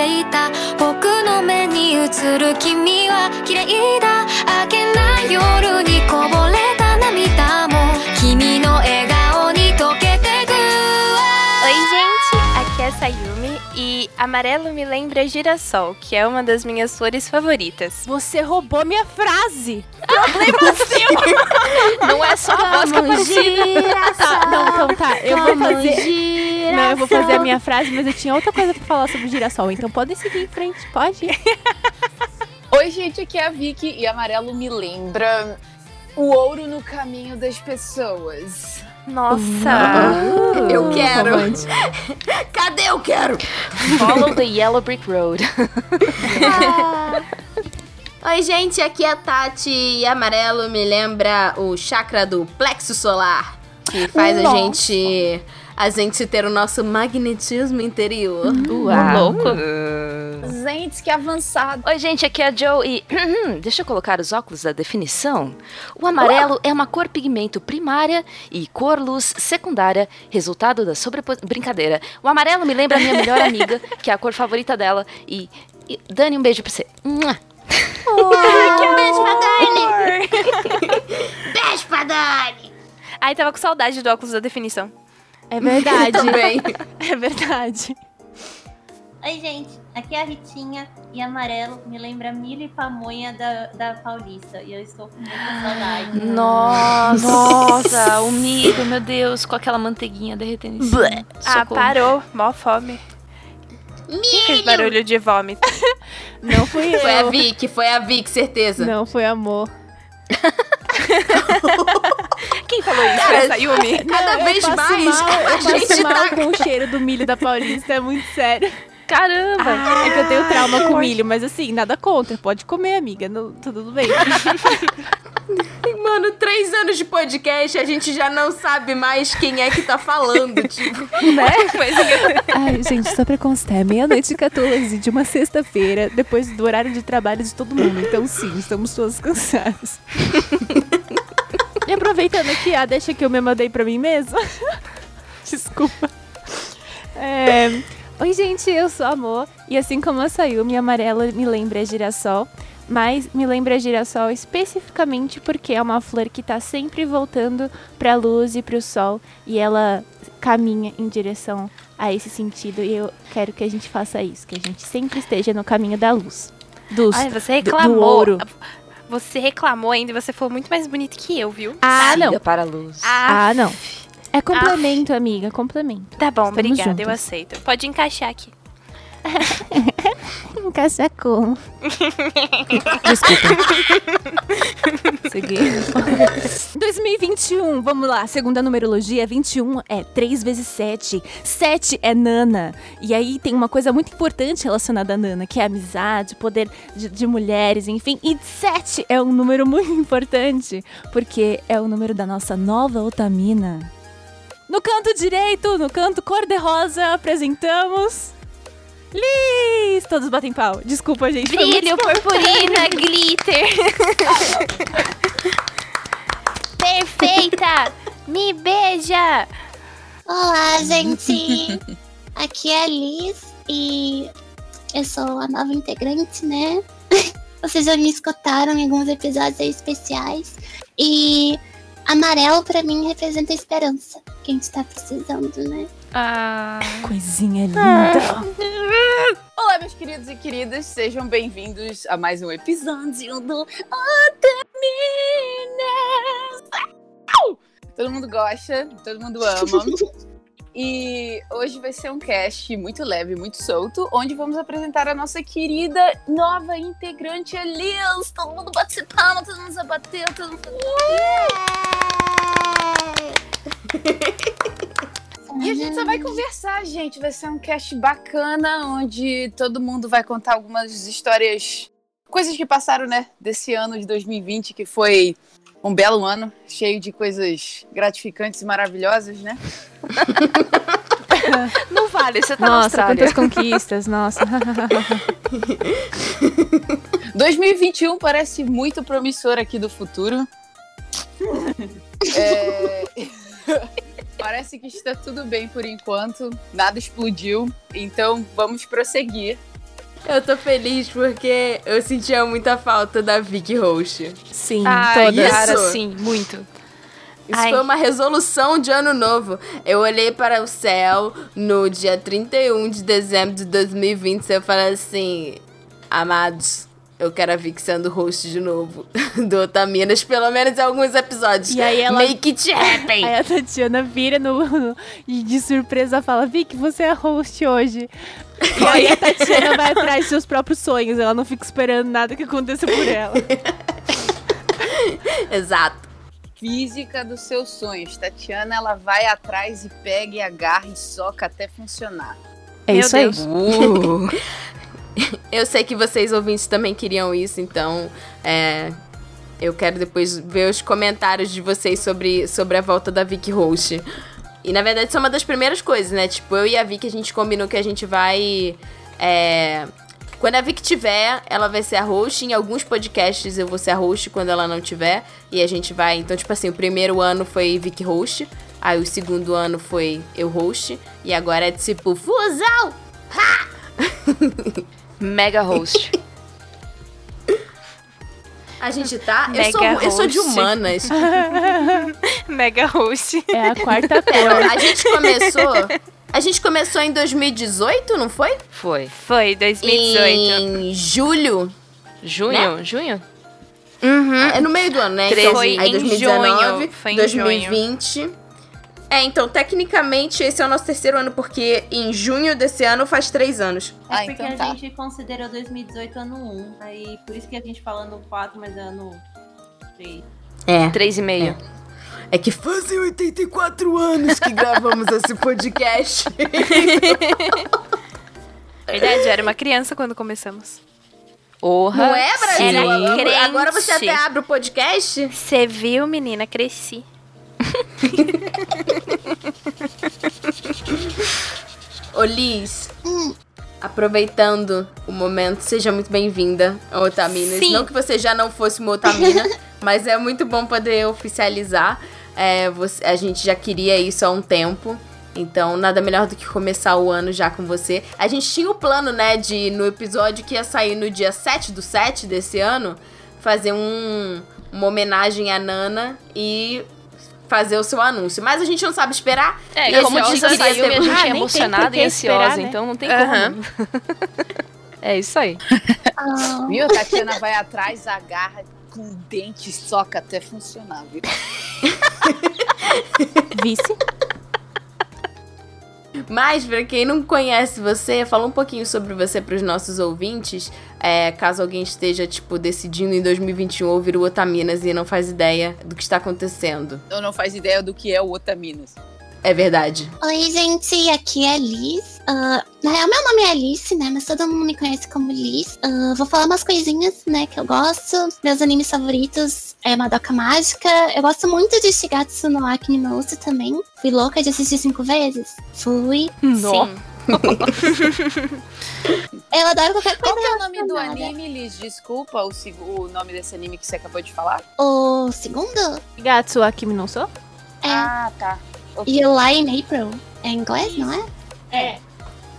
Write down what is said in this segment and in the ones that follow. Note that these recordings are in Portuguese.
ていた僕の目に映る君は綺麗だ明けない夜にこぼれた涙も君の笑顔に溶けてく Oi, gente! Aqui é Sayumi e amarelo me lembra girassol, que é uma das minhas flores favoritas. Você roubou minha frase. Não é só a voz que Como apareceu. girassol, Tá, não, então tá. Eu vou como fazer. girassol. Não, eu vou fazer a minha frase, mas eu tinha outra coisa pra falar sobre girassol. Então podem seguir em frente, pode? Oi, gente, aqui é a Vicky e amarelo me lembra o ouro no caminho das pessoas. Nossa! Eu quero. Cadê eu quero? Follow the yellow brick road. Ah. Oi, gente, aqui é a Tati e amarelo me lembra o chakra do plexo solar, que faz a Nossa. gente a gente ter o nosso magnetismo interior. Uau! louco! Gente, que avançado. Oi, gente, aqui é a Joe e. Deixa eu colocar os óculos da definição. O amarelo é uma cor pigmento primária e cor luz secundária, resultado da sobreposição. Brincadeira. O amarelo me lembra a minha melhor amiga, que é a cor favorita dela. E. e Dani, um beijo pra você. Mua. Beijo pra Dani! Beijo pra Dani! Ai, tava com saudade do óculos da definição. É verdade. Também. É verdade. Oi, gente. Aqui é a Ritinha e amarelo me lembra milho e pamonha da, da Paulista. E eu estou com muita saudade. Nossa, nossa, o milho, meu Deus, com aquela manteiguinha derretendo em cima. Ah, parou. Mó fome. Quem fez barulho de vômito? Não fui eu. Foi a Vicky, foi a Vicky, certeza. Não, foi amor. Quem falou isso? Foi a Sayumi? Cada Eu vez passo mais Mal, eu a passo gente mal tá... com o cheiro do milho da Paulista, é muito sério. Caramba! É que eu tenho trauma com milho, mas assim, nada contra. Pode comer, amiga. Não, tudo bem. Mano, três anos de podcast, a gente já não sabe mais quem é que tá falando, tipo. Ai, gente, só pra constar, é meia-noite e 14 de uma sexta-feira, depois do horário de trabalho de todo mundo. Então, sim, estamos todos cansados. aproveitando aqui, a deixa que eu me mandei pra mim mesma. Desculpa. É, Oi, gente, eu sou a Amor. E assim como a Sayumi, amarela me lembra girassol. Mas me lembra girassol especificamente porque é uma flor que tá sempre voltando pra luz e pro sol. E ela caminha em direção a esse sentido. E eu quero que a gente faça isso, que a gente sempre esteja no caminho da luz. Dos, Ai, você do- do reclamou. ouro. Você reclamou ainda e você falou muito mais bonito que eu, viu? Ah, não. Siga para a luz. Ah, Ah, não. É complemento, amiga, complemento. tá bom, Estamos obrigada, eu juntas. aceito. Pode encaixar aqui. Encaixa como? Desculpa. Seguir. 2021, vamos lá. Segundo a numerologia, 21 é 3 vezes 7. 7 é Nana. E aí tem uma coisa muito importante relacionada a Nana, que é a amizade, poder de, de mulheres, enfim. E 7 é um número muito importante, porque é o número da nossa nova Otamina. No canto direito, no canto cor-de-rosa, apresentamos. Liz! Todos batem pau. Desculpa, gente. Brilho, purpurina, glitter. Perfeita! Me beija! Olá, gente! Aqui é a Liz e eu sou a nova integrante, né? Vocês já me escutaram em alguns episódios aí especiais. E amarelo pra mim representa esperança, que a gente tá precisando, né? Ah, Coisinha linda. Olá, meus queridos e queridas, sejam bem-vindos a mais um episódio do Otaminas. Todo mundo gosta, todo mundo ama. E hoje vai ser um cast muito leve, muito solto, onde vamos apresentar a nossa querida nova integrante, Liz. Todo mundo bate palma, todo mundo bateu, todo mundo... E a gente só vai conversar, gente. Vai ser um cast bacana, onde todo mundo vai contar algumas histórias, coisas que passaram, né, desse ano de 2020, que foi um belo ano, cheio de coisas gratificantes e maravilhosas, né? não vale, você tá na Nossa, Austrália. quantas conquistas, nossa. 2021 parece muito promissor aqui do futuro. É, Parece que está tudo bem por enquanto, nada explodiu, então vamos prosseguir. Eu tô feliz porque eu sentia muita falta da Vicky Host. Sim, Ai, todas. cara, Isso. sim, muito. Isso Ai. foi uma resolução de ano novo. Eu olhei para o céu no dia 31 de dezembro de 2020 e eu falei assim: Amados, eu quero a Vicky sendo host de novo do Otaminas, pelo menos em alguns episódios. E aí ela- Make it happen! Aí a Tatiana vira no, no- e de surpresa fala: Vicky, você é host hoje. E aí a Tatiana vai atrás dos seus próprios sonhos. Ela não fica esperando nada que aconteça por ela. Exato. Física dos seus sonhos. Tatiana, ela vai atrás e pega e agarra e soca até funcionar. É Meu isso aí. Deus. Uh. Eu sei que vocês ouvintes também queriam isso, então é, eu quero depois ver os comentários de vocês sobre, sobre a volta da Vicky Host. E na verdade isso é uma das primeiras coisas, né? Tipo, eu e a Vicky a gente combinou que a gente vai. é, quando a Vicky tiver, ela vai ser a host. Em alguns podcasts eu vou ser a host quando ela não tiver. E a gente vai. Então, tipo assim, o primeiro ano foi Vicky host. Aí o segundo ano foi eu host. E agora é tipo, fusão! Mega host. A gente tá. Eu Mega sou, eu sou de host. humanas. Mega host. É a quarta cor. a gente começou. A gente começou em 2018, não foi? Foi. Foi, 2018. Em julho. Junho? Junho? Uhum. É no meio do ano, né? Então, Foi aí em 2019, junho, foi em 2020. É, então, tecnicamente, esse é o nosso terceiro ano, porque em junho desse ano faz três anos. É Ah, porque então a tá. gente considerou 2018 ano 1. Aí por isso que a gente fala no 4, mas é ano 3. É. Três e meio. É que fazem 84 anos que gravamos esse podcast. Verdade, eu era uma criança quando começamos. Orra. Não é, Brasil? Agora você até abre o podcast? Você viu, menina? Cresci. Ô, Liz, Hum. aproveitando o momento, seja muito bem-vinda ao Otaminas. Sim. Não que você já não fosse uma Otamina, mas é muito bom poder oficializar. É, você- a gente já queria isso há um tempo. Então, nada melhor do que começar o ano já com você. A gente tinha o plano, né, de no episódio que ia sair no dia 7 do 7 desse ano, fazer um, uma homenagem à Nana e fazer o seu anúncio. Mas a gente não sabe esperar. É, E como diz a Sayumi, a gente Ah, é tem emocionada e ansiosa, esperar, né? então não tem Aham. como. é isso aí. Ah, Viu? A Tatiana vai atrás, agarra com o dente e soca até funcionar, viu? Vice. Mas, pra quem não conhece você, fala um pouquinho sobre você pros nossos ouvintes. É, caso alguém esteja, tipo, decidindo em 2021 ouvir o Otaminas e não faz ideia do que está acontecendo. Eu não faz ideia do que é o Otaminas. É verdade. Oi, gente, aqui é a Liz. Ah, na real, meu nome é Alice, né? Mas todo mundo me conhece como Liz. Ah, vou falar umas coisinhas, né, que eu gosto. Meus animes favoritos é Madoka Mágica. Eu gosto muito de Shigatsu no Uso também. Fui louca de assistir cinco vezes. Fui. Sim. Eu adoro qualquer Qual coisa que é o nome do anime, Liz? Desculpa, o, o nome desse anime que você acabou de falar? O segundo Gatsu Akimi no So? é Ah, tá. You Lie in April. É em inglês, não é? É.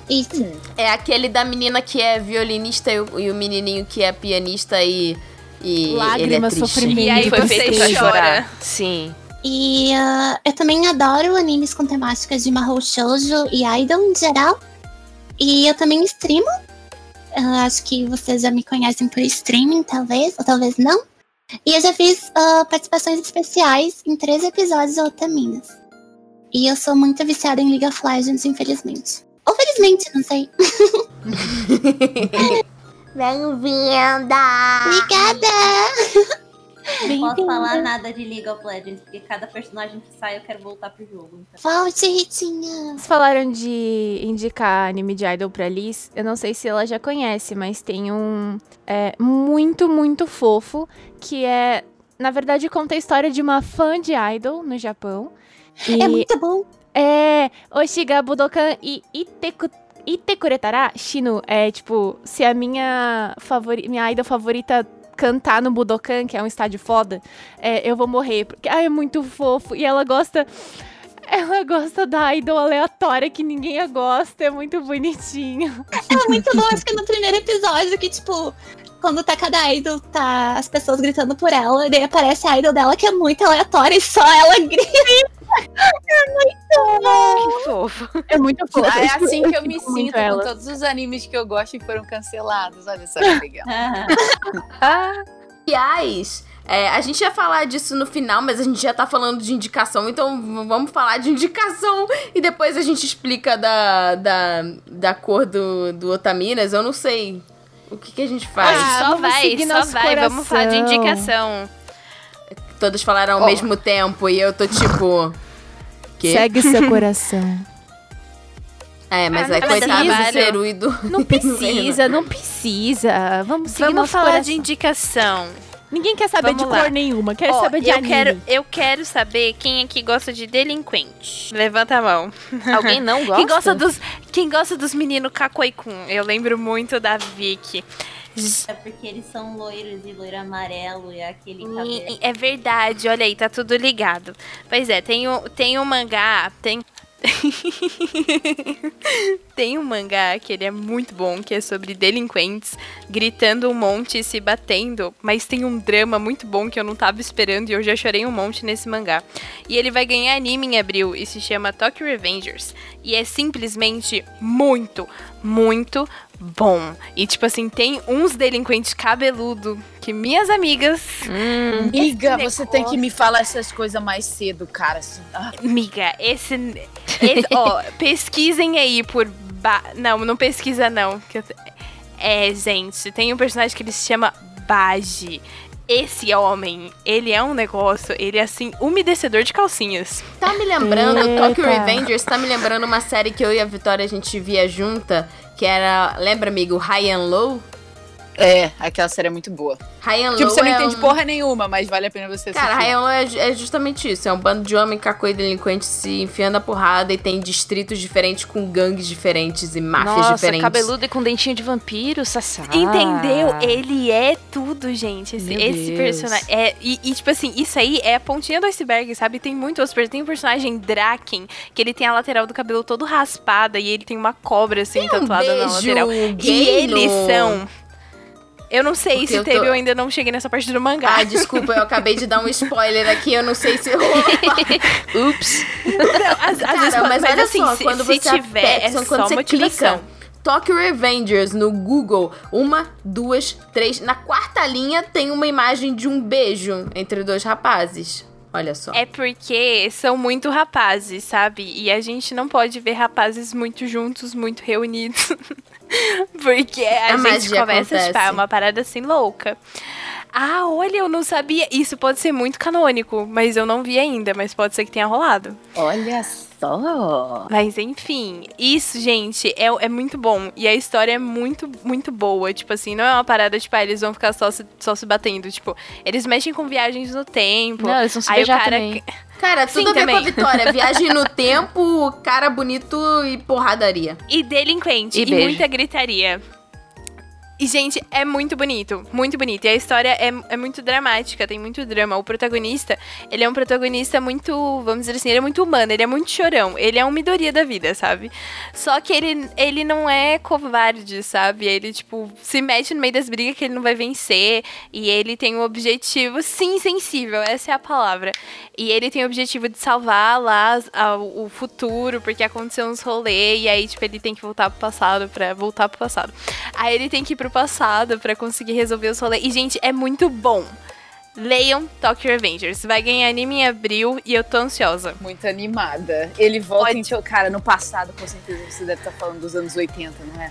Isso. É aquele da menina que é violinista e o, e o menininho que é pianista e. e Lágrimas, ele é triste. sofrimento. E aí Foi você feito pra chora. chorar. Sim. E ah, eu também adoro animes com temáticas de Mahou Shoujo e Idol em geral. E eu também streamo. Ah, acho que vocês já me conhecem por streaming, talvez, ou talvez não. E eu já fiz ah, participações especiais em três episódios de Otaminas. E eu sou muito viciada em League of Legends, infelizmente. Ou felizmente, não sei. Bem-vinda! Obrigada! Não posso falar nada de League of Legends, porque cada personagem que sai eu quero voltar pro jogo. Então. Volte, Ritinha! Vocês falaram de indicar anime de idol pra Liz. Eu não sei se ela já conhece, mas tem um é, muito, muito fofo que é, na verdade, conta a história de uma fã de idol no Japão. E É muito bom! é Oshiga Budokan e Iteku Itekuretara Shinu. É tipo, se a minha, favori minha idol favorita cantar no Budokan, que é um estádio foda, é, eu vou morrer. Porque ai, é muito fofo. E ela gosta. Ela gosta da idol aleatória que ninguém gosta, é muito bonitinho. É muito bom, acho que no primeiro episódio, que, tipo, quando tá cada idol, tá as pessoas gritando por ela, e daí aparece a idol dela que é muito aleatória e só ela grita. É muito fofo. É muito fofo. Ah, é assim que eu me sinto com todos os animes que eu gosto e foram cancelados. Olha só que legal. Aliás, é, a gente ia falar disso no final, mas a gente já tá falando de indicação, então vamos falar de indicação e depois a gente explica da, da, da cor do, do Otaminas. Eu não sei. O que, que a gente faz? Ah, só vai, só vai. Vamos falar de coração. indicação. Todos falaram ao Ó. mesmo tempo e eu tô tipo. Que? Segue seu coração. É, mas Ah, aí não coitado do precisa. Zeru e do. Não precisa, não precisa. Vamos seguir Vamos nosso falar coração. de indicação. Ninguém quer saber Vamos de lá. cor nenhuma, quer Ó, saber de eu anime. quero, eu quero saber quem aqui gosta de delinquente. Levanta a mão. alguém não gosta? Quem gosta dos, quem gosta dos meninos Kakoikun? Eu lembro muito da Vicky. É porque eles são loiros e loiro amarelo e aquele cabelo. É verdade, olha aí, tá tudo ligado. Pois é, tem um, tem um mangá, tem. tem um mangá que ele é muito bom, que é sobre delinquentes gritando um monte e se batendo, mas tem um drama muito bom que eu não tava esperando e eu já chorei um monte nesse mangá. E ele vai ganhar anime em abril e se chama Tokyo Revengers. E é simplesmente muito, muito bom. E tipo assim, tem uns delinquentes cabeludo que minhas amigas Hum, Amiga, Esse você tem que me falar essas coisas mais cedo, cara. assim, ah. Miga, esse. esse- ó, pesquisem aí por. Ba... Não, não pesquisa não. que eu te- É, gente, tem um personagem que ele se chama Baji. Esse homem, ele é um negócio, ele é assim, umedecedor de calcinhas. Tá me lembrando, Eita. Tokyo Revengers tá me lembrando uma série que eu e a Vitória a gente via junta, que era, lembra, amigo, High and Low? É, aquela série é muito boa. And Tipo, Low você não é entende um... porra nenhuma, mas vale a pena você assistir. Cara, High and Low é, é justamente isso, é um bando de homem cacô e delinquente se enfiando a porrada e tem distritos diferentes com gangues diferentes e máfias Nossa, diferentes. cabeludo e com dentinho de vampiro, Sassá. Entendeu? Ele é tudo, gente. Esse, esse personagem. É, e, e, tipo assim, isso aí é a pontinha do iceberg, sabe? Tem muito outros. Tem um personagem Draken, que ele tem a lateral do cabelo todo raspada e ele tem uma cobra assim Um tatuada na lateral. beijo E gay eles são. Eu não sei Porque se eu teve, tô- eu ainda não cheguei nessa parte do mangá. Ah, desculpa, eu acabei de dar um spoiler aqui, eu não sei se... Ups. Não, às Cara, vezes, mas, olha assim, só, se, quando se você tiver, aperta, é só quando você motivação. clica Tokyo Revengers no Google, uma, duas, três. Na quarta linha tem uma imagem de um beijo entre dois rapazes. Olha só. É porque são muito rapazes, sabe? E a gente não pode ver rapazes muito juntos, muito reunidos. porque a, A gente começa, tipo, acontece. é uma parada assim louca. Ah, olha, eu não sabia. Isso pode ser muito canônico, mas eu não vi ainda, mas pode ser que tenha rolado. Olha só. Mas enfim, isso, gente, é, é muito bom. E a história é muito, muito boa. Tipo assim, não é uma parada, tipo, ah, eles vão ficar só se, só se batendo. Tipo, eles mexem com viagens no tempo. Não, eles vão se Aí o beijar cara. também. Cara, tudo Sim, a ver também. com a Vitória. Viagem no tempo, cara bonito e porradaria. E delinquente. E E, muita gritaria. E, gente, é muito bonito. Muito bonito. E a história é, é muito dramática, tem muito drama. O protagonista, ele é um protagonista muito, vamos dizer assim, ele é muito humano, ele é muito chorão. Ele é uma Midoriya da vida, sabe? Só que ele, ele não é covarde, sabe? Ele, tipo, se mete no meio das brigas que ele não vai vencer. E ele tem um objetivo, sim, sensível, essa é a palavra. E ele tem o objetivo de salvar lá a- o futuro, porque aconteceu uns rolês, e aí, tipo, ele tem que voltar pro passado pra voltar pro passado. Aí ele tem que ir pro passado pra conseguir resolver os rolês. E, gente, é muito bom. Leiam Tokyo Revengers. Vai ganhar anime em abril e eu tô ansiosa. Muito animada. Ele volta Pode- em teu cara no passado, com certeza você deve estar falando dos anos 80, não é?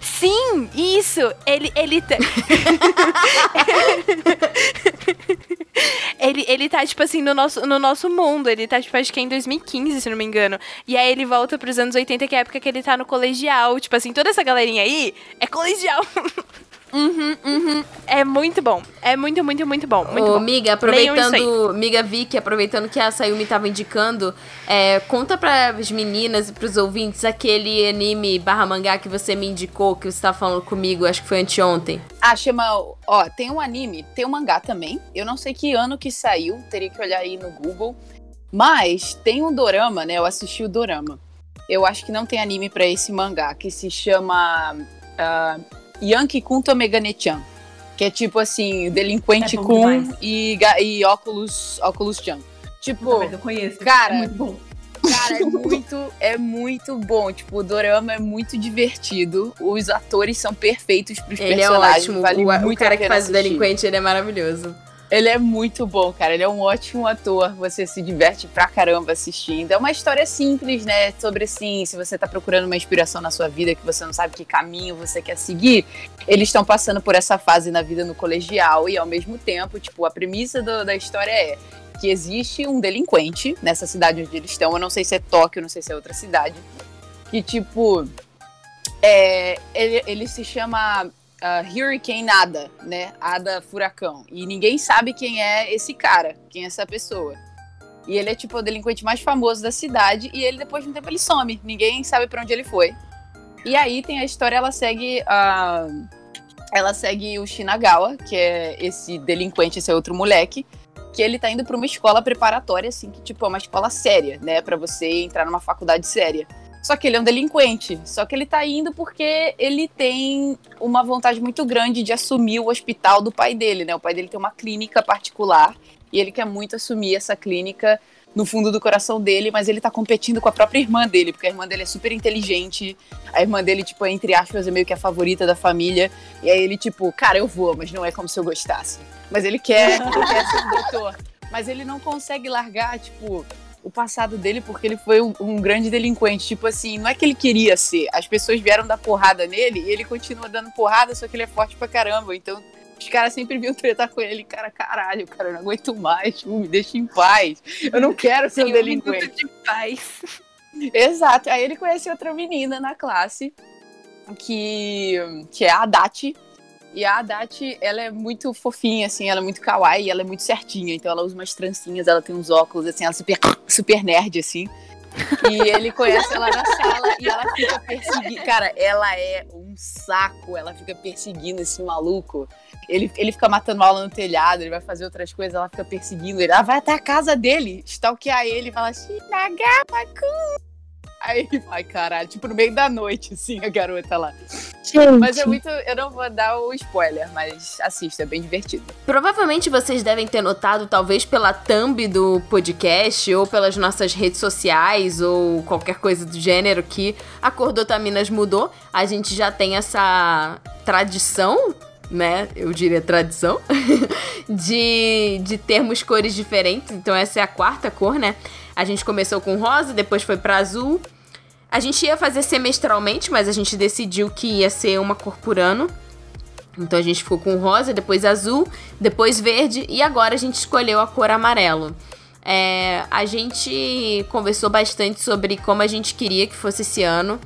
Sim, isso! Ele, ele tá. ele, ele tá, tipo assim, no nosso, no nosso mundo. Ele tá, tipo, acho que é em 2015, se não me engano. E aí ele volta pros anos 80, que é a época que ele tá no colegial. Tipo assim, toda essa galerinha aí é colegial. Uhum, uhum. É muito bom. É muito, muito, muito bom. Muito Ô, bom. Miga, aproveitando, Miga Vicky, aproveitando que a Sayumi tava indicando, é, conta pras meninas e pros ouvintes aquele anime barra mangá que você me indicou, que você tava falando comigo, acho que foi anteontem. Ah, chama. Ó, tem um anime, tem um mangá também. Eu não sei que ano que saiu, teria que olhar aí no Google. Mas tem um dorama, né? Eu assisti o dorama. Eu acho que não tem anime pra esse mangá, que se chama uh, Yankee Kun Tomeganechan. Que é tipo assim, delinquente É Kun e, e óculos, óculos Chan. Tipo, eu conheço. cara, É muito bom. Cara, é muito, é muito bom. Tipo, o dorama é muito divertido. Os atores são perfeitos pros Ele é personagens. ótimo. Vale o, o cara que faz o assistir. delinquente, ele é maravilhoso. Ele é muito bom, cara. Ele é um ótimo ator. Você se diverte pra caramba assistindo. É uma história simples, né? Sobre assim, se você tá procurando uma inspiração na sua vida, que você não sabe que caminho você quer seguir, eles estão passando por essa fase na vida no colegial e ao mesmo tempo, tipo, a premissa do- da história é que existe um delinquente nessa cidade onde eles estão. Eu não sei se é Tóquio, não sei se é outra cidade. Que, tipo, é, ele, ele se chama ah, Hurricane Ada, né? Ada Furacão. E ninguém sabe quem é esse cara, quem é essa pessoa. E ele é tipo o delinquente mais famoso da cidade e ele depois de um tempo ele some, ninguém sabe pra onde ele foi. E aí tem a história, ela segue a ela segue o Shinagawa, que é esse delinquente, esse outro moleque, que ele tá indo pra uma escola preparatória assim, que tipo é uma escola séria, né, Pra você entrar numa faculdade séria. Só que ele é um delinquente. Só que ele tá indo porque ele tem uma vontade muito grande de assumir o hospital do pai dele, né? O pai dele tem uma clínica particular e ele quer muito assumir essa clínica no fundo do coração dele, mas ele tá competindo com a própria irmã dele, porque a irmã dele é super inteligente. A irmã dele, tipo, é, entre aspas, é meio que a favorita da família. E aí ele, tipo, cara, eu vou, mas não é como se eu gostasse. Mas ele quer, ele quer ser um doutor. Mas ele não consegue largar, tipo, o passado dele porque ele foi um, um grande delinquente. Tipo assim, não é que ele queria ser. As pessoas vieram dar porrada nele e ele continua dando porrada, só que ele é forte pra caramba. Então, os caras sempre vinham tretar com ele. Cara, caralho, cara, eu não aguento mais. tipo, me deixa em paz. Eu não quero ser um um delinquente. minuto de paz. Exato. Aí ele conhece outra menina na classe, que, que é a Dati. E a Dati, ela é muito fofinha, assim, ela é muito kawaii, ela é muito certinha. Então ela usa umas trancinhas, ela tem uns óculos, assim, ela é super, super nerd, assim. E ele conhece ela na sala e ela fica perseguindo. Cara, ela é um saco, ela fica perseguindo esse maluco. Ele, ele fica matando aula no telhado, ele vai fazer outras coisas, ela fica perseguindo ele. Ela vai até a casa dele, stalkear ele e fala Shinagawa-kun. Aí vai, caralho, tipo no meio da noite, assim, a garota lá. Mas é muito. Eu não vou dar o spoiler, mas assista, é bem divertido. Provavelmente vocês devem ter notado, talvez pela thumb do podcast ou pelas nossas redes sociais ou qualquer coisa do gênero, que a cor do Otaminas mudou. A gente já tem essa tradição, né? Eu diria tradição, de, de termos cores diferentes. Então essa é a quarta cor, né? A gente começou com rosa, depois foi pra azul. A gente ia fazer semestralmente, mas a gente decidiu que ia ser uma cor por ano. Então a gente ficou com rosa, depois azul, depois verde e agora a gente escolheu a cor amarelo. É, a gente conversou bastante sobre como a gente queria que fosse esse ano.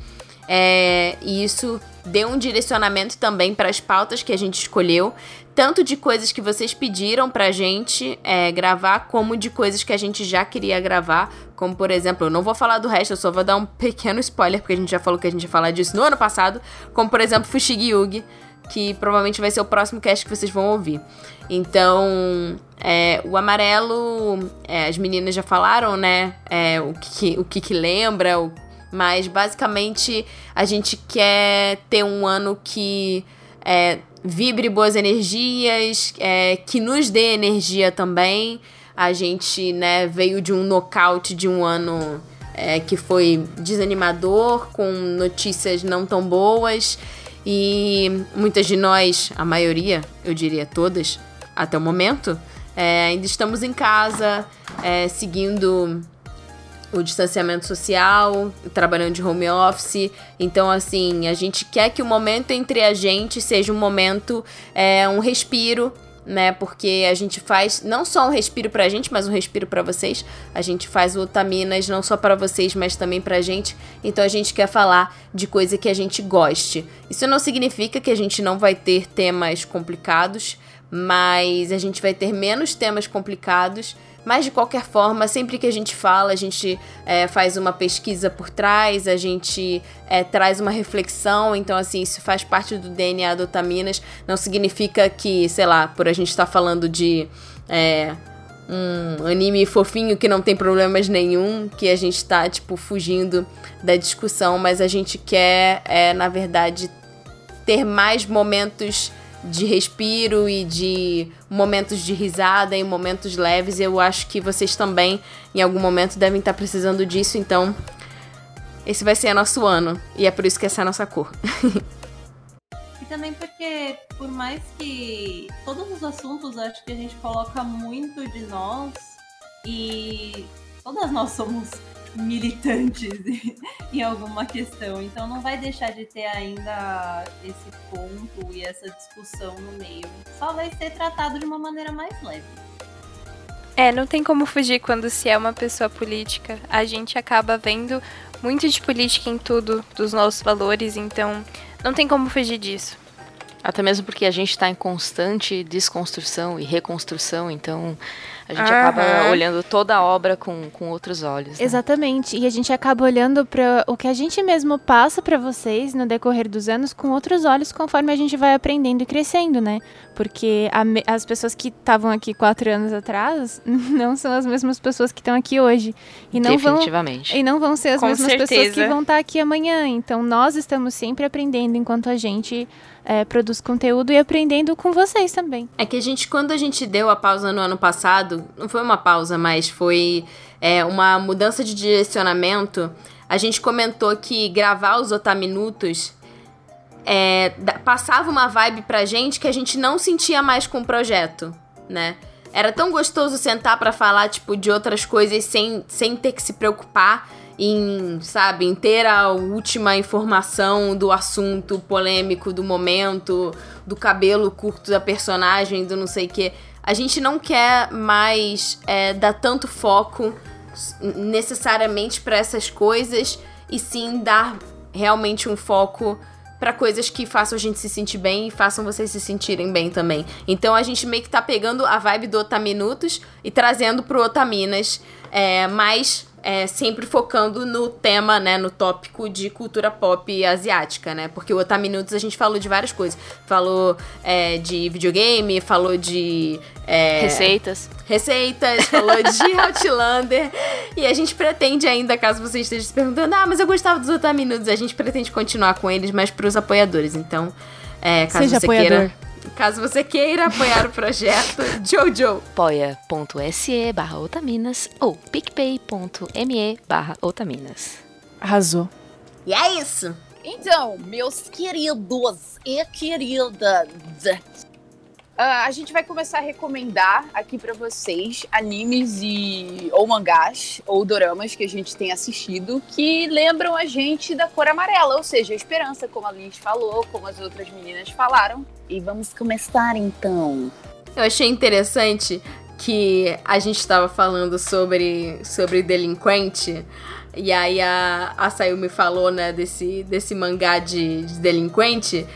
É, e isso deu um direcionamento também para as pautas que a gente escolheu, tanto de coisas que vocês pediram pra gente é, gravar, como de coisas que a gente já queria gravar, como por exemplo, eu não vou falar do resto, eu só vou dar um pequeno spoiler, porque a gente já falou que a gente ia falar disso no ano passado, como por exemplo Fushigi Yugi, que provavelmente vai ser o próximo cast que vocês vão ouvir. Então, é, o amarelo, é, as meninas já falaram, né? é, o, que, o que, que lembra, o- mas basicamente a gente quer ter um ano que é, vibre boas energias, é, que nos dê energia também. A gente né, veio de um nocaute de um ano é, que foi desanimador, com notícias não tão boas. E muitas de nós, a maioria, eu diria todas, até o momento, é, ainda estamos em casa, é, seguindo o distanciamento social, trabalhando de home office. Então, assim, a gente quer que o momento entre a gente seja um momento, é, um respiro, né? Porque a gente faz não só um respiro pra gente, mas um respiro pra vocês. A gente faz o Otaminas não só pra vocês, mas também pra gente. Então a gente quer falar de coisa que a gente goste. Isso não significa que a gente não vai ter temas complicados, mas a gente vai ter menos temas complicados. Mas de qualquer forma, sempre que a gente fala, a gente é, faz uma pesquisa por trás, a gente é, traz uma reflexão. Então, assim, isso faz parte do DNA do Otaminas. Não significa que, sei lá, por a gente estar falando de é, um anime fofinho que não tem problemas nenhum, que a gente tá, tipo, fugindo da discussão, mas a gente quer, é, na verdade, ter mais momentos de respiro e de momentos de risada e momentos leves. Eu acho que vocês também, em algum momento, devem estar precisando disso, então. Esse vai ser nosso ano. E é por isso que essa é a nossa cor. E também porque, por mais que todos os assuntos acho que a gente coloca muito de nós e todas nós somos militantes em alguma questão, então não vai deixar de ter ainda esse ponto e essa discussão no meio. Só vai ser tratado de uma maneira mais leve. É, não tem como fugir quando se é uma pessoa política. A gente acaba vendo muito de política em tudo, dos nossos valores, então não tem como fugir disso. Até mesmo porque a gente está em constante desconstrução e reconstrução, então a gente Aham. acaba olhando toda a obra com, com outros olhos. né? Exatamente. E a gente acaba olhando para o que a gente mesmo passa para vocês no decorrer dos anos com outros olhos conforme a gente vai aprendendo e crescendo, né? Porque a as pessoas que estavam aqui quatro anos atrás não são as mesmas pessoas que estão aqui hoje. E não vão Definitivamente. e não vão ser as Com mesmas pessoas que certeza. vão estar aqui amanhã. Então nós estamos sempre aprendendo enquanto a gente é, produz conteúdo e aprendendo com vocês também. É que a gente, quando a gente deu a pausa no ano passado, não foi uma pausa, mas foi é, uma mudança de direcionamento. A gente comentou que gravar os Otaminutos é, passava uma vibe pra gente que a gente não sentia mais com o projeto, né? Era tão gostoso sentar pra falar, tipo, de outras coisas sem, sem ter que se preocupar em, sabe, em ter a última informação do assunto polêmico do momento, do cabelo curto da personagem, do não sei o quê. A gente não quer mais é, dar tanto foco necessariamente pra essas coisas e sim dar realmente um foco pra coisas que façam a gente se sentir bem e façam vocês se sentirem bem também. Então a gente meio que tá pegando a vibe do Otaminutos e trazendo pro Otaminas, é, mas é, sempre focando no tema, né, no tópico de cultura pop asiática, né? Porque o Otaminutos a gente falou de várias coisas. Falou é, de videogame, falou de... é, Receitas. receitas, falou de Outlander. E a gente pretende ainda, caso você esteja se perguntando, ah, mas eu gostava dos Otaminutos, a gente pretende continuar com eles, mas pros apoiadores. Então, é, caso Seja você apoiador. queira. Caso você queira apoiar o projeto, Jojo. apoia.se barra otaminas ou picpay.me barra otaminas. Arrasou. E é isso. Então, meus queridos e queridas, ah, a gente vai começar a recomendar aqui pra vocês animes e ou mangás ou doramas que a gente tem assistido que lembram a gente da cor amarela, ou seja, a esperança, como a Liz falou, como as outras meninas falaram. E vamos começar então. Eu achei interessante que a gente estava falando sobre, sobre delinquente. E aí a, a Sayumi falou, né, desse, desse mangá de, de delinquente.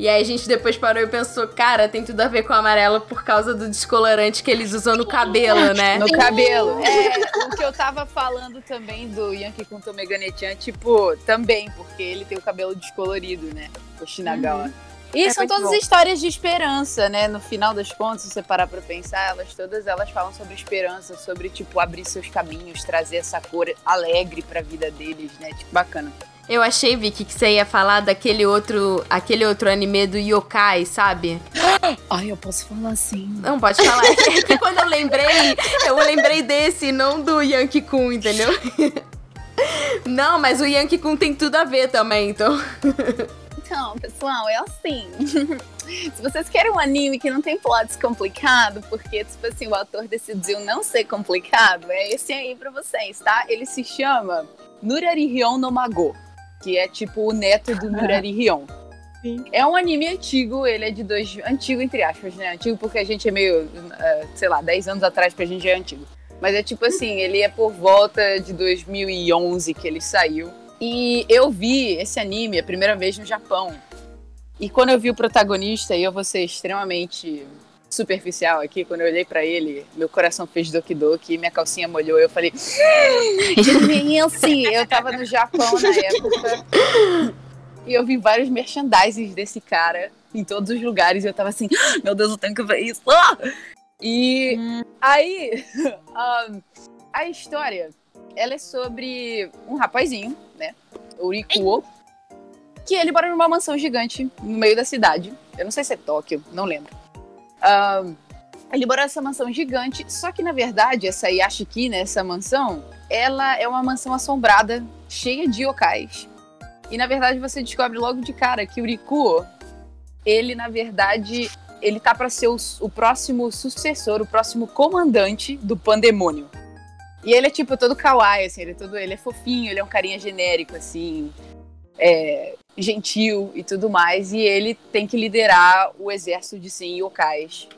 E aí a gente depois parou e pensou, cara, tem tudo a ver com o amarelo por causa do descolorante que eles usam no cabelo, né? No cabelo. É, o que eu tava falando também do Yankee com Tomeganechan, tipo, também, porque ele tem o cabelo descolorido, né? O Shinagawa. E É são todas bom. histórias de esperança, né? No final das contas, se você parar pra pensar, elas todas elas falam sobre esperança, sobre, tipo, abrir seus caminhos, trazer essa cor alegre pra vida deles, né? Tipo, bacana. Eu achei, Vicky, que você ia falar daquele outro, aquele outro anime do Yokai, sabe? Ai, eu posso falar assim. Não, pode falar. É que quando eu lembrei, eu lembrei desse, não do Yankee Kun, entendeu? Não, mas o Yankee Kun tem tudo a ver também, então. Então, pessoal, é assim. Se vocês querem um anime que não tem plot complicado, porque, tipo assim, o autor decidiu não ser complicado, é esse aí pra vocês, tá? Ele se chama Nurari Ryon no Mago, que é tipo o neto do Nurari Ryon. Sim. É um anime antigo, ele é de dois. Antigo, entre aspas, né? Antigo porque a gente é meio. eh, sei lá, 10 anos atrás pra gente é antigo. Mas é tipo assim, ele é por volta de 2011 que ele saiu. E eu vi esse anime a primeira vez no Japão. E quando eu vi o protagonista, e eu vou ser extremamente superficial aqui, quando eu olhei pra ele, meu coração fez doki doki e minha calcinha molhou. Eu falei, "Hum, esse? Eu tava no Japão na época. E eu vi vários merchandises desse cara em todos os lugares. E eu tava assim, "Ah, meu Deus, eu tenho que ver isso. Ah! E aí, ahn, a história, ela é sobre um rapazinho, né? O Rikuo, que ele mora numa mansão gigante no meio da cidade. Eu não sei se é Tóquio, não lembro. Ele mora nessa mansão gigante, só que na verdade essa Yashiki, né, essa mansão, ela é uma mansão assombrada, cheia de yokais. E na verdade você descobre logo de cara que o Rikuo, ele na verdade, ele tá pra ser o, o próximo sucessor, o próximo comandante do pandemônio. E ele é tipo todo kawaii, assim, ele é todo, ele é fofinho, ele é um carinha genérico assim, é, gentil e tudo mais, e ele tem que liderar o exército de 100 yokais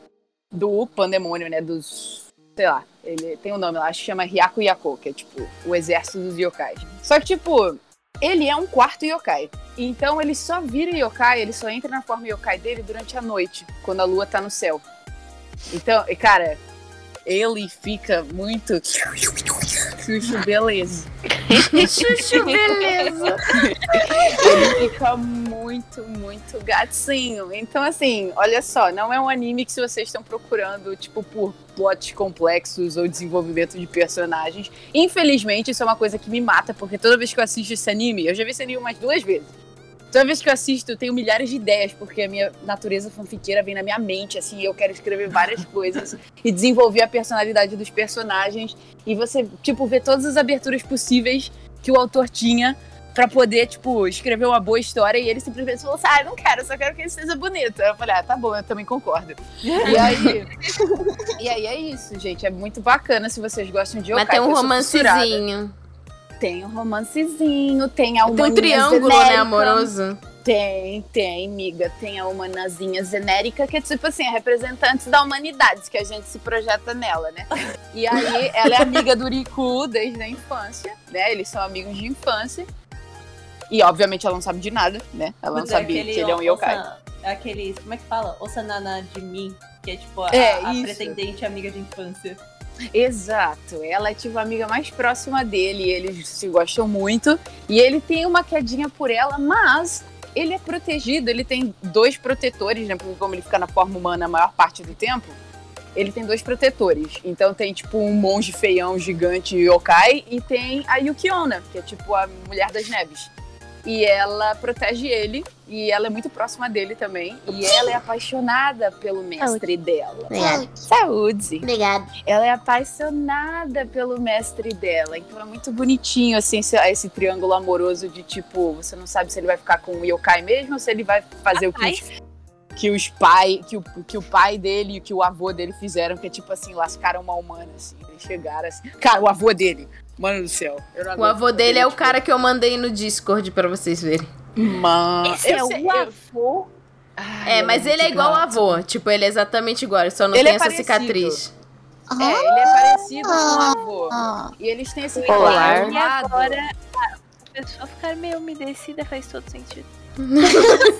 do pandemônio, né, dos, sei lá, ele tem um nome lá, acho que chama Hyaku Yako, que é tipo o exército dos yokais. Só que tipo, ele é um quarto yokai. Então ele só vira yokai, ele só entra na forma yokai dele durante a noite, quando a lua tá no céu. Então, cara, ele fica muito. Chuchu, beleza. Chuchu, beleza. Ele fica muito, muito gatinho. Então, assim, olha só, não é um anime que se vocês estão procurando, tipo, por plots complexos ou desenvolvimento de personagens. Infelizmente, isso é uma coisa que me mata, porque toda vez que eu assisto esse anime, eu já vi esse anime umas duas vezes. Toda vez que eu assisto, eu tenho milhares de ideias, porque a minha natureza fanfiqueira vem na minha mente, assim, e eu quero escrever várias coisas e desenvolver a personalidade dos personagens. E você, tipo, vê todas as aberturas possíveis que o autor tinha pra poder, tipo, escrever uma boa história. E ele simplesmente falou assim: ah, não quero, eu só quero que ele seja bonito. Aí eu falei: ah, tá bom, eu também concordo. e aí. e aí é isso, gente. É muito bacana se vocês gostam de Mas yokai. tem um romancezinho. Tem um romancezinho, tem a Tem um triângulo, né, genérica. amoroso? Tem, tem, miga. Tem a humanazinha genérica, que é tipo assim, a representante da humanidade, que a gente se projeta nela, né? E aí, ela é amiga do Riku desde a infância, né? Eles são amigos de infância. E, obviamente, ela não sabe de nada, né? Ela não Mas sabia que ele é um yokai. Osa- Aqueles, como é que fala? Osanana de mim, que é tipo a, É, a pretendente amiga de infância. Exato. Ela é tipo a amiga mais próxima dele, eles se gostam muito. E ele tem uma quedinha por ela, mas ele é protegido, ele tem dois protetores, né? Porque como ele fica na forma humana a maior parte do tempo, ele tem dois protetores. Então tem tipo um monge feião gigante yokai e tem a Yukiona, que é tipo a mulher das neves. E ela protege ele e ela é muito próxima dele também. E ela é apaixonada pelo mestre dela. Obrigada. Saúde! Obrigada. Ela é apaixonada pelo mestre dela. Então é muito bonitinho, assim, esse, esse triângulo amoroso de tipo, você não sabe se ele vai ficar com o yokai mesmo ou se ele vai fazer o que que os pai, que o, que o pai dele e que o avô dele fizeram, que é tipo assim, lascaram uma humana, assim. Eles chegaram assim. Cara, o avô dele. Mano do céu. O avô dele é o tipo, cara que eu mandei no Discord pra vocês verem. Mano. Esse é o sei- eu- avô. Ai, É, mas ele é igual ao gato. avô. Tipo, ele é exatamente igual, ele só não Ele tem é essa parecido. cicatriz. É, ele é parecido com o avô. Ah, E eles têm esse colar E agora a pessoa ficar meio umedecida faz todo sentido.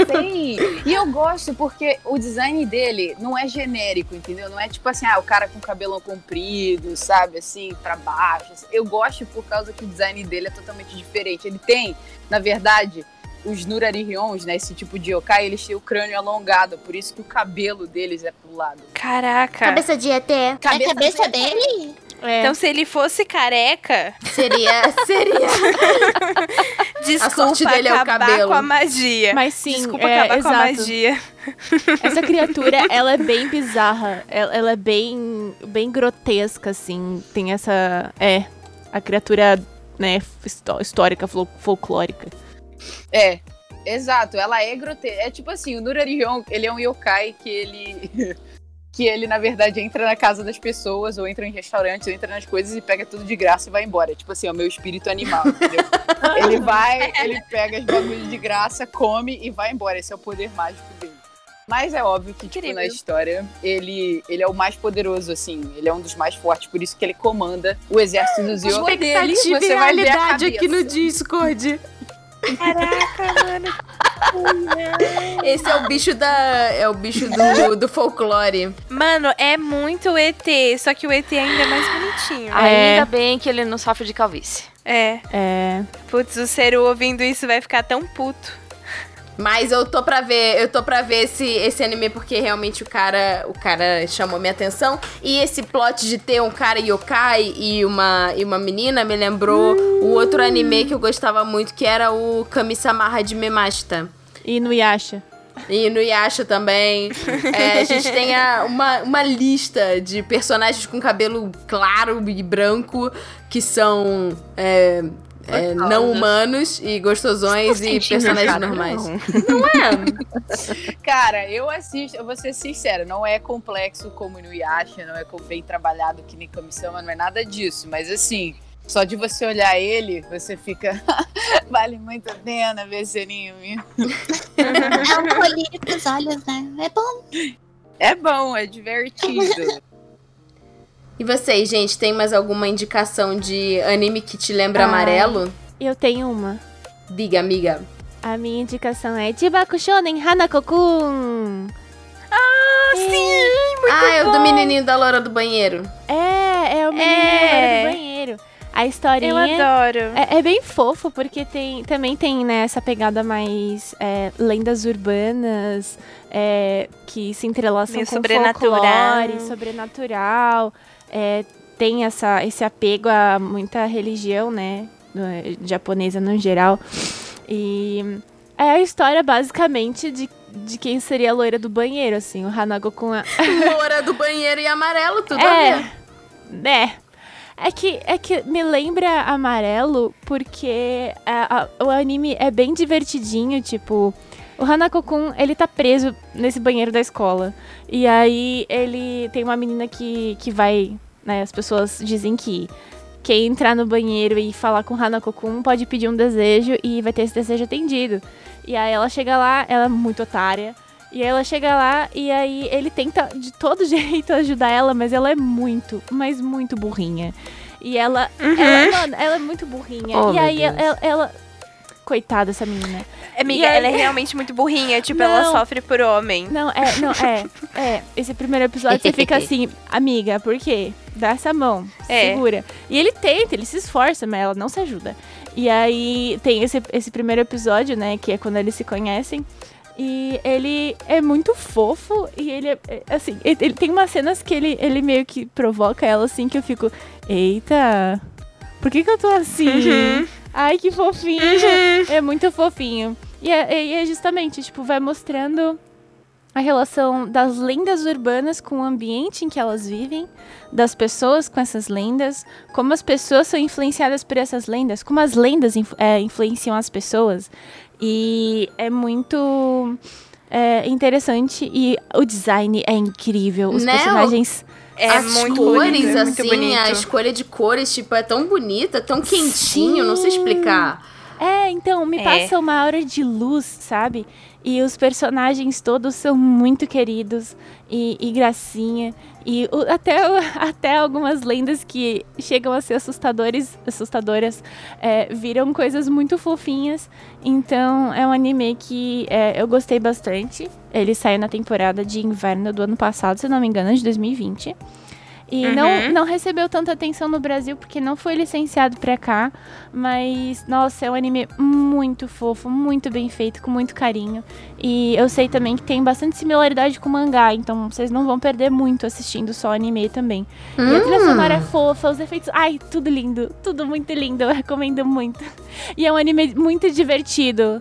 Sei. E eu gosto porque o design dele não é genérico, entendeu? Não é tipo assim, ah, o cara com cabelão comprido, sabe, assim, pra baixo. Eu gosto por causa que o design dele é totalmente diferente. Ele tem, na verdade, os Nurarihyons, né, esse tipo de yokai, eles têm o crânio alongado, por isso que o cabelo deles é pro lado. Caraca. cabeça de ET. É a cabeça dele? É. Então, se ele fosse careca, Seria, seria. desculpa sorte dele é o acabar cabelo. com a magia. Mas sim, desculpa é, acabar com a exato. magia. Essa criatura, ela é bem bizarra. Ela, ela é bem, bem grotesca, assim. Tem essa. É. A criatura, né, histó- histórica, fol- folclórica. É, exato, ela é grotesca. É tipo assim, o Nurarihyon, ele é um yokai que ele. Que ele, na verdade, entra na casa das pessoas, ou entra em restaurantes, ou entra nas coisas e pega tudo de graça e vai embora. Tipo assim, é o meu espírito animal, entendeu? ele vai, ele pega as bagulhos de graça, come e vai embora. Esse é o poder mágico dele. Mas é óbvio que, tipo, na história, ele, ele é o mais poderoso, assim. Ele é um dos mais fortes, por isso que ele comanda o exército dos dele. Expectativa Você e vai ver a realidade aqui no. Discord. Caraca, mano. Esse é o bicho da. É o bicho do, do folclore. Mano, é muito ET, só que o ET ainda é mais bonitinho. É. Ainda bem que ele não sofre de calvície. É. É. Putz, o Seru ouvindo isso vai ficar tão puto. Mas eu tô pra ver, eu tô pra ver esse, esse anime porque realmente o cara, o cara chamou minha atenção. E esse plot de ter um cara yokai e uma, e uma menina me lembrou o outro anime que eu gostava muito, que era o Kami-sama de Memashita. E no Yasha. E no Yasha também. É, a gente tem a- uma, uma lista de personagens com cabelo claro e branco que são é, é, não humanos e gostosões e personagens normais. Não é? Cara, eu assisto, eu vou ser sincera, não é complexo como no Yasha, não é com- bem trabalhado que nem Kamisama, não é nada disso, mas assim, só de você olhar ele, você fica. vale muito a pena ver esse anime. É um colírio pros olhos, né? É bom. É bom, é divertido. E vocês, gente, tem mais alguma indicação de anime que te lembra Ai. amarelo? Eu tenho uma. Diga, amiga. A minha indicação é Chibaku Shonen Hanako-kun. Ah, sim! ah, é o do menininho da loura do banheiro. É, é o menino É. do banheiro. A historinha... Eu adoro. É, é bem fofo, porque tem, também tem né, essa pegada mais é, lendas urbanas, é, que se entrelaçam Meio com sobrenatural. folclore, sobrenatural. é, tem essa, esse apego a muita religião, né, no- japonesa no geral. E é a história, basicamente, de, de quem seria a loira do banheiro, assim, o Hanago com a... Loura do banheiro e amarelo, tudo a É, ver. é. É que, é que me lembra amarelo porque a- a- o anime é bem divertidinho, tipo... O Hanako-kun, ele tá preso nesse banheiro da escola. E aí ele tem uma menina que, que vai... Né, as pessoas dizem que quem entrar no banheiro e falar com o Hanako-kun pode pedir um desejo e vai ter esse desejo atendido. E aí ela chega lá, ela é muito otária. E aí ela chega lá e aí ele tenta de todo jeito ajudar ela, mas ela é muito, mas muito burrinha. E ela, ela, mano, ela é muito burrinha. Oh, e aí Deus. ela, ela- Coitada essa menina. Amiga, E aí- ela é realmente muito burrinha. Tipo, ela Não. sofre por homem. Não, é, não, é, é. Esse primeiro episódio você fica assim, amiga, por quê? Dá essa mão, É. segura. E ele tenta, ele se esforça, mas ela não se ajuda. E aí tem esse, esse primeiro episódio, né, que é quando eles se conhecem. E ele é muito fofo e ele é, é, assim, ele, tem umas cenas que ele, ele meio que provoca ela assim que eu fico, eita, por que que eu tô assim? Uhum. Ai, que fofinho. É muito fofinho. E é, e é justamente, tipo, vai mostrando a relação das lendas urbanas com o ambiente em que elas vivem, das pessoas com essas lendas, como as pessoas são influenciadas por essas lendas, como as lendas influ- é, influenciam as pessoas. E é muito é, interessante e o design é incrível. Os Né? personagens. É As muito cores, bonito, é assim, bonito. a escolha de cores, tipo, é tão bonita, tão quentinho, não sei explicar. É, então, me É. passa uma aura de luz, sabe? E os personagens todos são muito queridos e, e gracinha. E o- até, até algumas lendas que chegam a ser assustadores, assustadoras é, viram coisas muito fofinhas. Então é um anime que é, eu gostei bastante. Ele saiu na temporada de inverno do ano passado, se não me engano, de 2020. E Uhum. não, não recebeu tanta atenção no Brasil porque não foi licenciado pra cá. Mas, nossa, é um anime muito fofo, muito bem feito, com muito carinho. E eu sei também que tem bastante similaridade com o mangá, então vocês não vão perder muito assistindo só anime também. E a trilha Hum. sonora é fofa, os efeitos. Ai, tudo lindo, tudo muito lindo, eu recomendo muito. E é um anime muito divertido.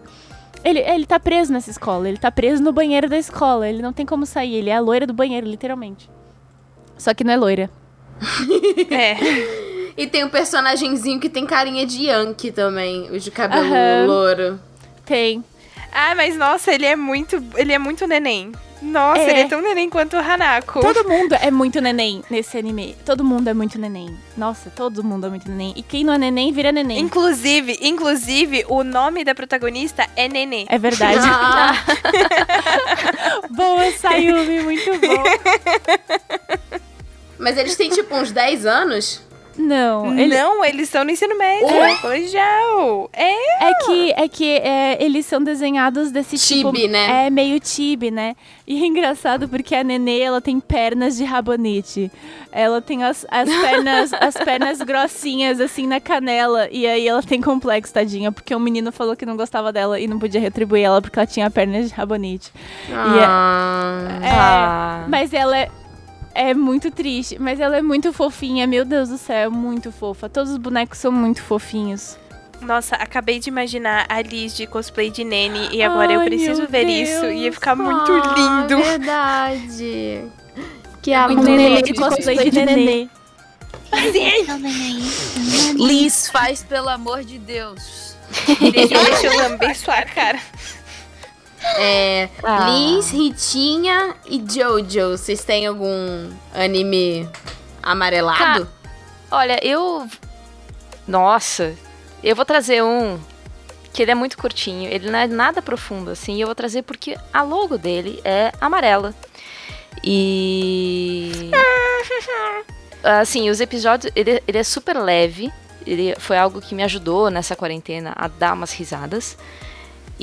Ele, ele tá preso nessa escola, ele tá preso no banheiro da escola, ele não tem como sair, ele é a loira do banheiro, literalmente. Só que não é loira. É. E tem um personagemzinho que tem carinha de Yankee também, os de cabelo Aham. louro. Tem. Ah, mas nossa, ele é muito. Ele é muito neném. Nossa, É. ele é tão neném quanto o Hanako. Todo mundo é muito neném nesse anime. Todo mundo é muito neném. Nossa, todo mundo é muito neném. E quem não é neném, vira neném. Inclusive, inclusive, o nome da protagonista é Nenê. É verdade. Ah, Boa, Sayumi, muito bom. mas eles têm tipo uns 10 anos. Não, ele, Não, eles estão no ensino médio. É? Colegial. É. É que, é que é, eles são desenhados desse tipo. Tibi, né? É meio tibi, né? E é engraçado porque a Nenê, ela tem pernas de rabanete. Ela tem as, as pernas as pernas grossinhas, assim, na canela. E aí ela tem complexo, tadinha. Porque um menino falou que não gostava dela e não podia retribuir ela porque ela tinha pernas de rabanete. Ah, É, Ah. Mas ela é, é muito triste. Mas ela é muito fofinha. Meu Deus do céu, é muito fofa. Todos os bonecos são muito fofinhos. Nossa, acabei de imaginar a Liz de cosplay de Nene e agora eu Ai, preciso meu ver isso. Deus. Ia ficar muito Ah, lindo. verdade. Que Um amor. nenê de cosplay de nenê. Tá vendo aí? Liz, faz pelo amor de Deus. Deixa eu lamber sua cara. É, Ah. Liz, Ritinha e Jojo. Vocês têm algum anime amarelado? Olha, eu. Nossa, eu vou trazer um que ele é muito curtinho, ele não é nada profundo assim. Eu vou trazer porque a logo dele é amarela. E. Assim, os episódios. Ele, ele é super leve. Ele foi algo que me ajudou nessa quarentena a dar umas risadas.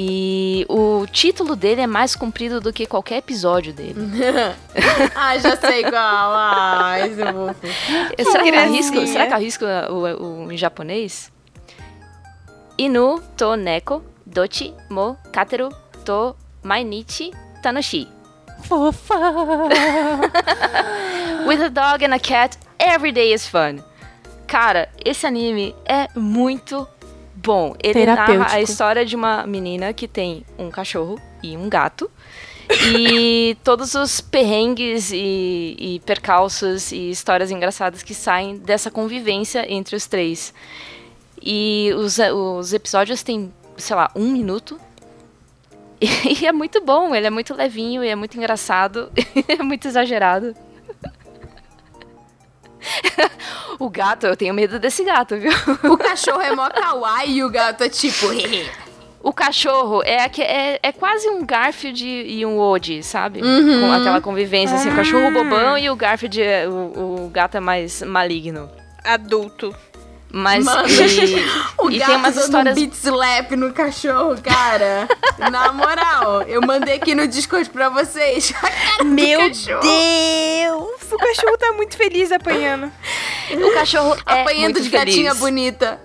E o título dele é mais comprido do que qualquer episódio dele. ah, já sei qual. Ah, esse é. Será que arrisco, será que arrisco o, o- o em japonês? Inu to neko dochi mo kateru to mainichi tanoshi. Fofa! With a dog and a cat, every day is fun. Cara, esse anime é muito bom. Ele narra a história de uma menina que tem um cachorro e um gato. E todos os perrengues e, e percalços e histórias engraçadas que saem dessa convivência entre os três. E os, os episódios têm, sei lá, um minuto. E é muito bom, ele é muito levinho e é muito engraçado. é muito exagerado. o gato, eu tenho medo desse gato, viu? O cachorro é mó kawaii e o gato é tipo... O cachorro é, é, é quase um Garfield e um Woody, sabe? Uhum. Com aquela convivência, assim, o cachorro bobão e o Garfield, é- o, o gato é mais maligno. Adulto. Mas, Mano, e, O e gato tem umas histórias... um beat slap no cachorro, cara. Na moral, eu mandei aqui no Discord pra vocês. A cara do Meu. Deus! O cachorro tá muito feliz apanhando. O cachorro é Apanhando muito de gatinha feliz. bonita.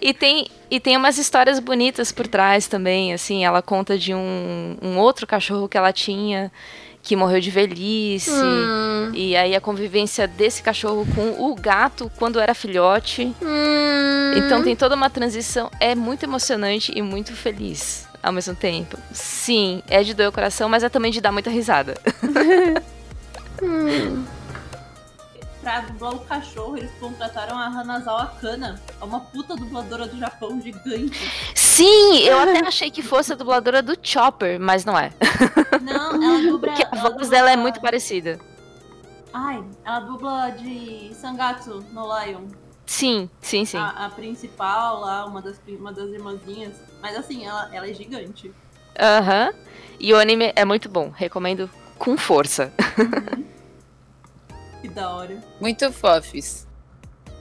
E tem, e tem umas histórias bonitas por trás também, assim, ela conta de um, um outro cachorro que ela tinha, que morreu de velhice, Hum. e aí a convivência desse cachorro com o gato quando era filhote. Hum. Então tem toda uma transição, é muito emocionante e muito feliz ao mesmo tempo. Sim, é de doer o coração, mas é também de dar muita risada. Pra dublar o cachorro, eles contrataram a Hanazawa Kana, é uma puta dubladora do Japão gigante. Sim, eu até achei que fosse a dubladora do Chopper, mas não é. Não, ela dubla. Porque a voz dela é muito parecida. Ai, ela dubla de Sangatsu no Lion. Sim, sim, sim. A, a principal lá, uma das, uma das irmãzinhas. Mas assim, ela, ela é gigante. Aham. E o anime é muito bom. Recomendo com força. Que da hora. Muito fofes.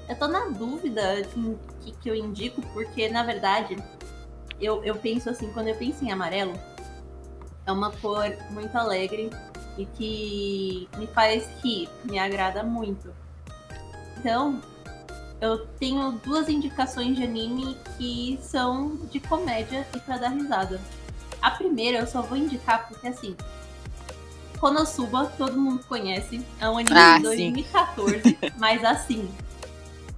Eu tô na dúvida em que, que eu indico, porque na verdade, eu, eu penso assim, quando eu penso em amarelo, é uma cor muito alegre e que me faz rir, me agrada muito. Então, eu tenho duas indicações de anime que são de comédia e pra dar risada. A primeira eu só vou indicar porque assim, Konosuba, todo mundo conhece, é um anime Ah, de 2014, mas assim,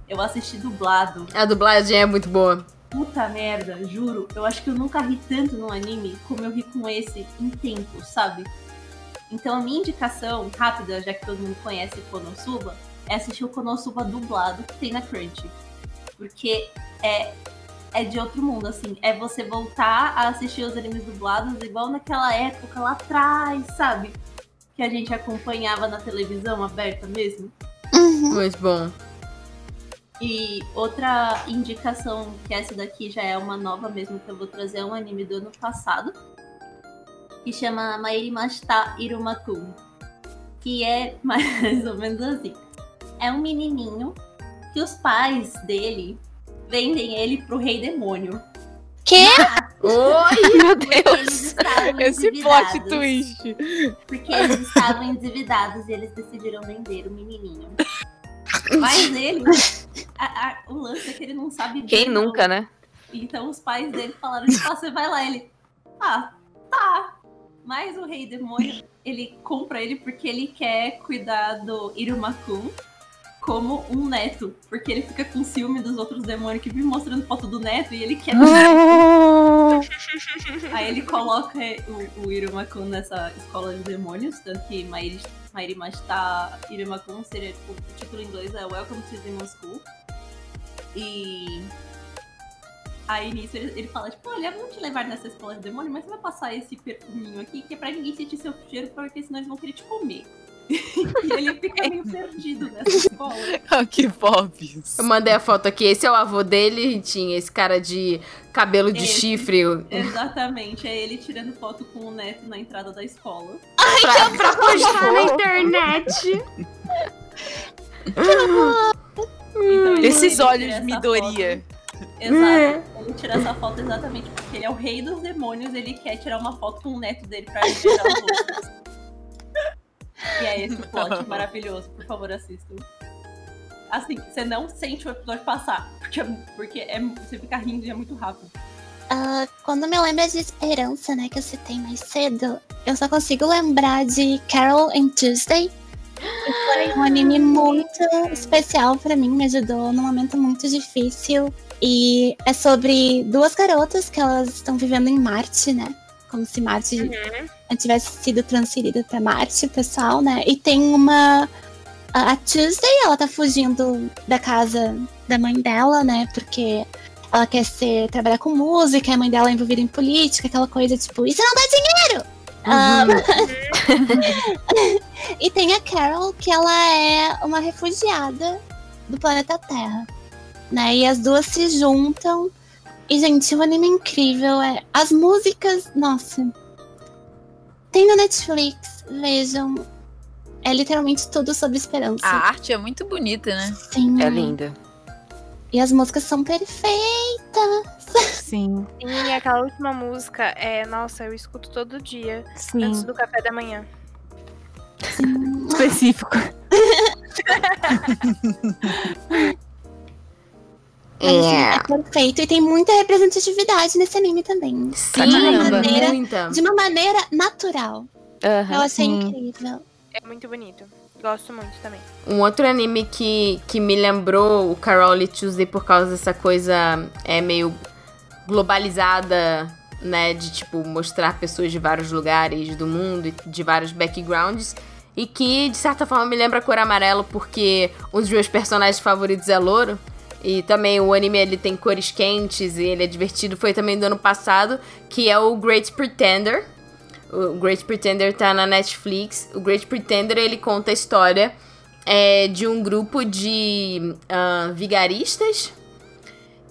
eu assisti dublado. A dublagem é muito boa. Puta merda, juro. Eu acho que eu nunca ri tanto num anime como eu ri com esse em tempo, sabe? Então a minha indicação, rápida, já que todo mundo conhece Konosuba, é assistir o Konosuba dublado que tem na Crunchy. Porque é, é de outro mundo, assim. É você voltar a assistir os animes dublados igual naquela época lá atrás, sabe? Que a gente acompanhava na televisão aberta mesmo. Uhum. Muito bom. E outra indicação, que essa daqui já é uma nova mesmo que eu vou trazer, é um anime do ano passado, que chama Mairi Mashita Irumakun. Que é mais ou menos assim. é um menininho que os pais dele vendem ele pro rei demônio. Quê? Oi! Meu Deus. Esse plot twist. Porque eles estavam endividados e eles decidiram vender o menininho. Mas ele, a- a- o lance é que ele não sabe Quem nunca, né? Então os pais dele falaram, tipo, ah, você vai lá. Ele, ah, tá. Mas o rei demônio, ele compra ele porque ele quer cuidar do Irumakun como um neto. Porque ele fica com ciúme dos outros demônios que vivem mostrando foto do neto e ele quer. Aí ele coloca o, o Irumakun nessa escola de demônios, tanto que Mairi, Mairi Mashita Irumakun seria, tipo, o título em inglês é Welcome to Demon School. E aí nisso ele, ele fala, tipo, olha, vamos te levar nessa escola de demônio, mas você vai passar esse perfuminho aqui, que é pra ninguém sentir seu cheiro, porque senão eles vão querer te comer. e ele fica meio perdido nessa escola. Ah, que fofes. Eu mandei a foto aqui. Esse é o avô dele, Ritinha. Esse cara de cabelo de Esse. chifre. Exatamente, é ele tirando foto com o neto na entrada da escola. Pra, pra postar na internet. Então, ele- Esses olhos Midoriya. Exato. Ele tira essa foto exatamente porque ele é o rei dos demônios, ele quer tirar uma foto com o neto dele pra liberar os outros. E é esse o plot maravilhoso, por favor, assistam. Assim, você não sente o episódio passar, porque, porque é, você fica rindo e é muito rápido. Ah, quando me lembra de esperança, né, que eu citei mais cedo, eu só consigo lembrar de Carol and Tuesday. Foi um anime muito especial pra mim, me ajudou num momento muito difícil. E é sobre duas garotas que elas estão vivendo em Marte, né? Como se Marte tivesse sido transferida pra Marte, pessoal, né? E tem uma. A Tuesday, ela tá fugindo da casa da mãe dela, né? Porque ela quer ser, trabalhar com música, a mãe dela é envolvida em política, aquela coisa tipo, isso não dá dinheiro! Ah, e tem a Carol, que ela é uma refugiada do planeta Terra. Né? E as duas se juntam. E, gente, o anime é incrível. É... As músicas, nossa. Tem no Netflix, vejam. É literalmente tudo sobre esperança. A arte é muito bonita, né? Sim. É linda. E as músicas são perfeitas. Sim, E aquela última música, é, nossa, eu escuto todo dia, antes sim. do café da manhã. Específico. Mas, assim, é perfeito. E tem muita representatividade nesse anime também. Sim, de uma maneira, muita. de uma maneira natural. Aham. Eu achei sim. incrível. É muito bonito. Gosto muito também. Um outro anime que, que me lembrou o Carol e Tuesday por causa dessa coisa é meio globalizada, né? De tipo mostrar pessoas de vários lugares do mundo e de vários backgrounds. E que, de certa forma, me lembra Cor Amarelo, porque um dos meus personagens favoritos é louro. E também o anime ele tem cores quentes e ele é divertido. Foi também do ano passado, que é o Great Pretender. O Great Pretender tá na Netflix. O Great Pretender ele conta a história é, de um grupo de ah, vigaristas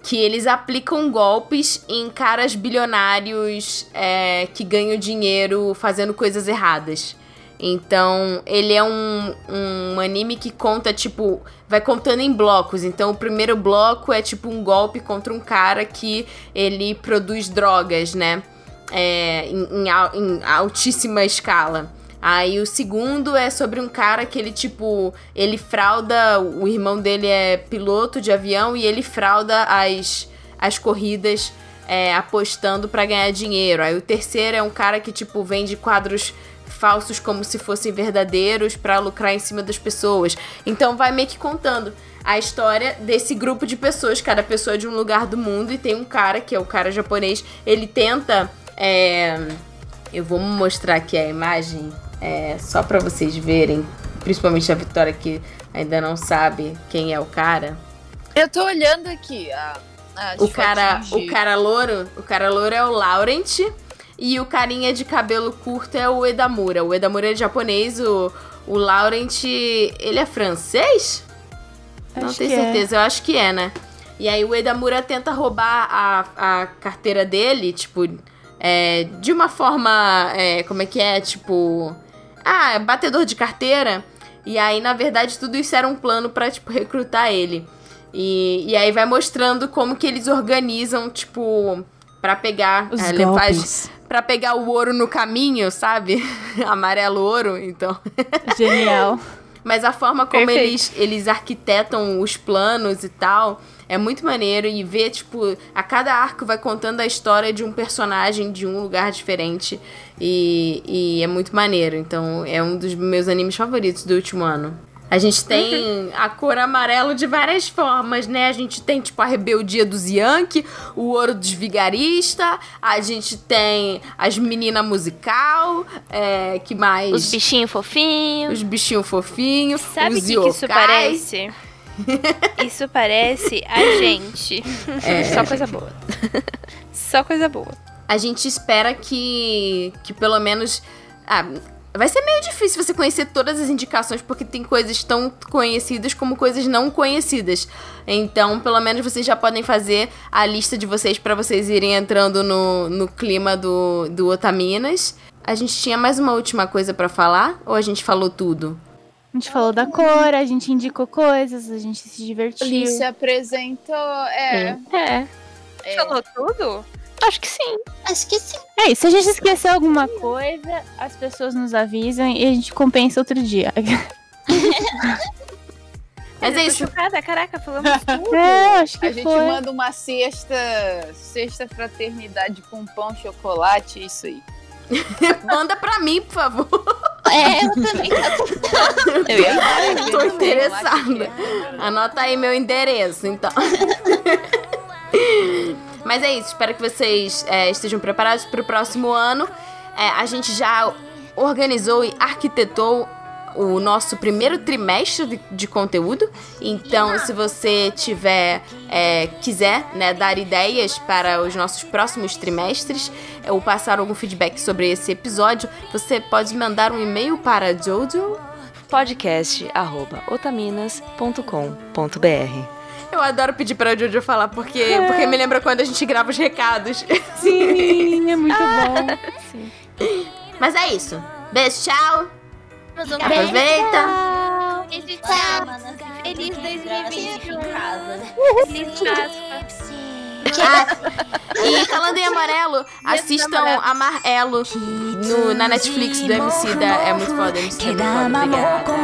que eles aplicam golpes em caras bilionários é, que ganham dinheiro fazendo coisas erradas. Então, ele é um, um anime que conta, tipo, vai contando em blocos. Então, o primeiro bloco é tipo um golpe contra um cara que ele produz drogas, né? É, em, em em altíssima escala. Aí o segundo é sobre um cara que ele, tipo, ele frauda. O irmão dele é piloto de avião e ele frauda as, as corridas é, apostando pra ganhar dinheiro. Aí o terceiro é um cara que, tipo, vende quadros falsos como se fossem verdadeiros pra lucrar em cima das pessoas. Então vai meio que contando a história desse grupo de pessoas, cada pessoa é de um lugar do mundo e tem um cara que é o cara japonês, ele tenta é, eu vou mostrar aqui a imagem é, só pra vocês verem, principalmente a Vitória que ainda não sabe quem é o cara. Eu tô olhando aqui a, O cara, o cara louro, o cara louro é o Laurent e o carinha de cabelo curto é o Edamura. O Edamura é japonês, o, o Laurent, ele é francês? não Acho tenho que é. certeza, eu acho que é, né? E aí o Edamura tenta roubar a, a carteira dele, tipo, é, de uma forma, é, como é que é, tipo, ah, batedor de carteira. E aí, na verdade, tudo isso era um plano pra, tipo, recrutar ele. E, e aí vai mostrando como que eles organizam, tipo, pra pegar. Os é, ele golpes. faz pra pegar o ouro no caminho, sabe? Amarelo ouro, então. Genial. Mas a forma como Perfeito. eles, eles arquitetam os planos e tal é muito maneiro. E ver, tipo, a cada arco vai contando a história de um personagem de um lugar diferente. E, e é muito maneiro. Então é um dos meus animes favoritos do último ano. A gente tem a cor amarelo de várias formas, né? A gente tem, tipo, a rebeldia dos Yankee, o ouro dos vigaristas, a gente tem as meninas musical, é, que mais? Os bichinhos fofinhos. Os bichinhos fofinhos, Sabe o que, que isso parece? Isso parece a gente. Só coisa boa. Só coisa boa. A gente espera que, que pelo menos... Ah, vai ser meio difícil você conhecer todas as indicações, porque tem coisas tão conhecidas como coisas não conhecidas. Então, pelo menos vocês já podem fazer a lista de vocês para vocês irem entrando no, no clima do, do Otaminas. A gente tinha mais uma última coisa para falar? Ou a gente falou tudo? A gente falou da cor, a gente indicou coisas, a gente se divertiu. Ele se apresentou. É. É, é. Falou tudo? Acho que sim. Acho que sim. É isso, se a gente esqueceu alguma coisa, as pessoas nos avisam e a gente compensa outro dia. Mas é isso. chocada, caraca, falamos tudo. É, acho que A gente foi. manda uma cesta, cesta fraternidade com pão, chocolate, isso aí. Manda pra mim, por favor. É, eu também. Eu ia Tô interessada. Anota aí meu endereço, então. Mas é isso, espero que vocês é, estejam preparados para o próximo ano. É, a gente já organizou e arquitetou o nosso primeiro trimestre de, de conteúdo. Então, se você tiver, é, quiser, né, dar ideias para os nossos próximos trimestres ou passar algum feedback sobre esse episódio, você pode mandar um e-mail para Jojo podcast.otaminas.com.br Eu adoro pedir pra Jojo falar, porque, porque me lembra quando a gente grava os recados. Sim, é muito bom. Mas é isso. Beijo, tchau. Aproveita. Beijo, tchau. Feliz 2021. casa. Feliz Páscoa e falando em amarelo, assistam Amarelo no, na Netflix do MC da. É muito foda, MC da é muito foda, obrigada.